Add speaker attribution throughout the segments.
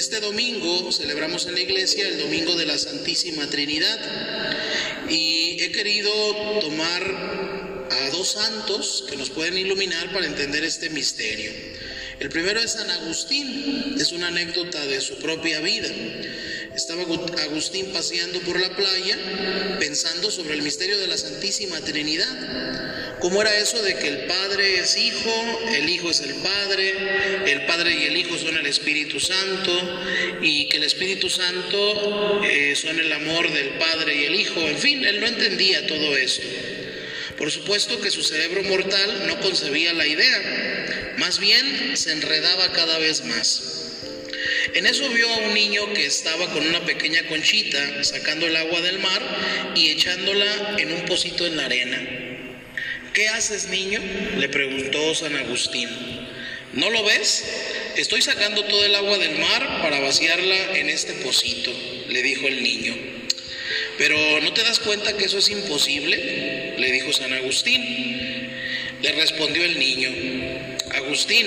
Speaker 1: Este domingo celebramos en la iglesia el Domingo de la Santísima Trinidad y he querido tomar a dos santos que nos pueden iluminar para entender este misterio. El primero es San Agustín, es una anécdota de su propia vida. Estaba Agustín paseando por la playa pensando sobre el misterio de la Santísima Trinidad ¿Cómo era eso de que el Padre es Hijo, el Hijo es el Padre, el Padre y el Hijo son el Espíritu Santo y que el Espíritu Santo eh, son el amor del Padre y el Hijo? En fin, él no entendía todo eso. Por supuesto que su cerebro mortal no concebía la idea, más bien se enredaba cada vez más. En eso vio a un niño que estaba con una pequeña conchita sacando el agua del mar y echándola en un pocito en la arena. ¿Qué haces, niño? le preguntó San Agustín. ¿No lo ves? Estoy sacando todo el agua del mar para vaciarla en este pocito, le dijo el niño. Pero ¿no te das cuenta que eso es imposible? le dijo San Agustín. Le respondió el niño, Agustín,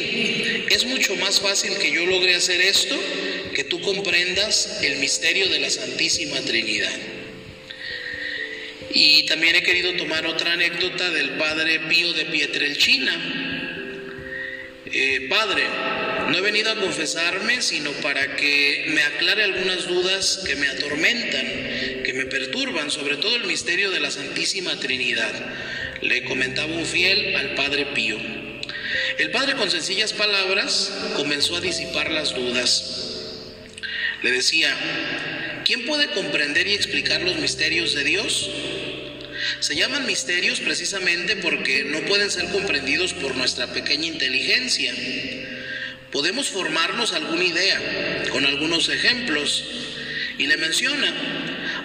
Speaker 1: es mucho más fácil que yo logre hacer esto que tú comprendas el misterio de la Santísima Trinidad. Y también he querido tomar otra anécdota del padre Pío de Pietrelchina. Eh, padre, no he venido a confesarme sino para que me aclare algunas dudas que me atormentan, que me perturban, sobre todo el misterio de la Santísima Trinidad. Le comentaba un fiel al padre Pío. El padre con sencillas palabras comenzó a disipar las dudas. Le decía, ¿quién puede comprender y explicar los misterios de Dios? Se llaman misterios precisamente porque no pueden ser comprendidos por nuestra pequeña inteligencia. Podemos formarnos alguna idea con algunos ejemplos. Y le menciona,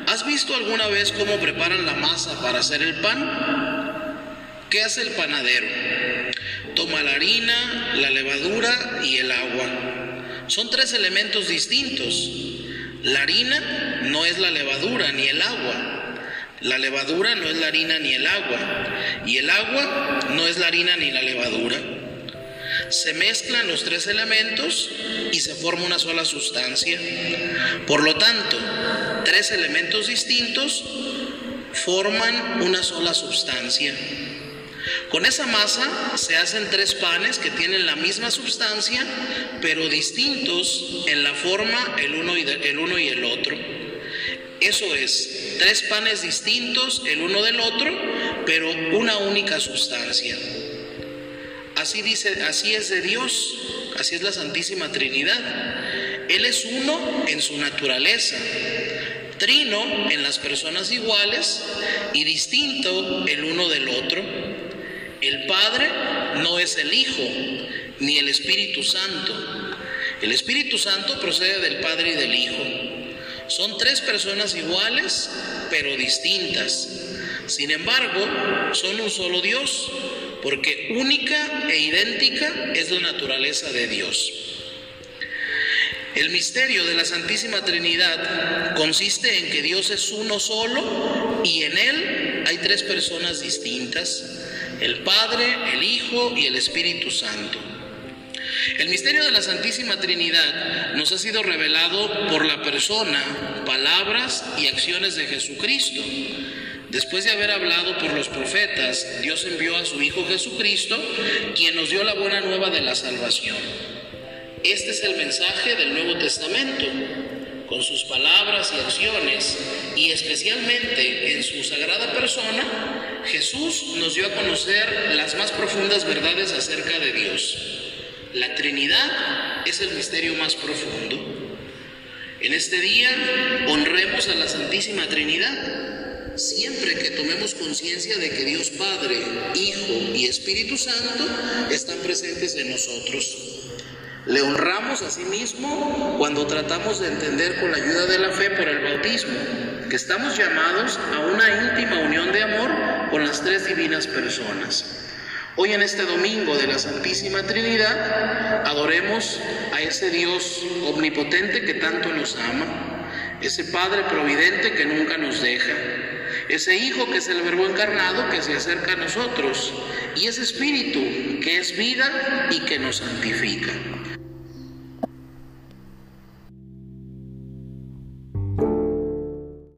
Speaker 1: ¿has visto alguna vez cómo preparan la masa para hacer el pan? ¿Qué hace el panadero? Toma la harina, la levadura y el agua. Son tres elementos distintos. La harina no es la levadura ni el agua. La levadura no es la harina ni el agua, y el agua no es la harina ni la levadura. Se mezclan los tres elementos y se forma una sola sustancia. Por lo tanto, tres elementos distintos forman una sola sustancia. Con esa masa se hacen tres panes que tienen la misma sustancia, pero distintos en la forma el uno y, el, uno y el otro. Eso es, tres panes distintos el uno del otro, pero una única sustancia. Así dice, así es de Dios, así es la Santísima Trinidad. Él es uno en su naturaleza, trino en las personas iguales y distinto el uno del otro. El Padre no es el Hijo, ni el Espíritu Santo. El Espíritu Santo procede del Padre y del Hijo. Son tres personas iguales, pero distintas. Sin embargo, son un solo Dios, porque única e idéntica es la naturaleza de Dios. El misterio de la Santísima Trinidad consiste en que Dios es uno solo y en Él hay tres personas distintas, el Padre, el Hijo y el Espíritu Santo. El misterio de la Santísima Trinidad nos ha sido revelado por la persona, palabras y acciones de Jesucristo. Después de haber hablado por los profetas, Dios envió a su Hijo Jesucristo, quien nos dio la buena nueva de la salvación. Este es el mensaje del Nuevo Testamento, con sus palabras y acciones, y especialmente en su sagrada persona, Jesús nos dio a conocer las más profundas verdades acerca de Dios. La Trinidad es el misterio más profundo. En este día honremos a la Santísima Trinidad. Siempre que tomemos conciencia de que Dios Padre, Hijo y Espíritu Santo están presentes en nosotros. Le honramos a sí mismo cuando tratamos de entender con la ayuda de la fe por el bautismo, que estamos llamados a una íntima unión de amor con las tres divinas personas. Hoy en este domingo de la Santísima Trinidad adoremos a ese Dios omnipotente que tanto nos ama, ese Padre providente que nunca nos deja, ese Hijo que es el Verbo encarnado que se acerca a nosotros y ese Espíritu que es vida y que nos santifica.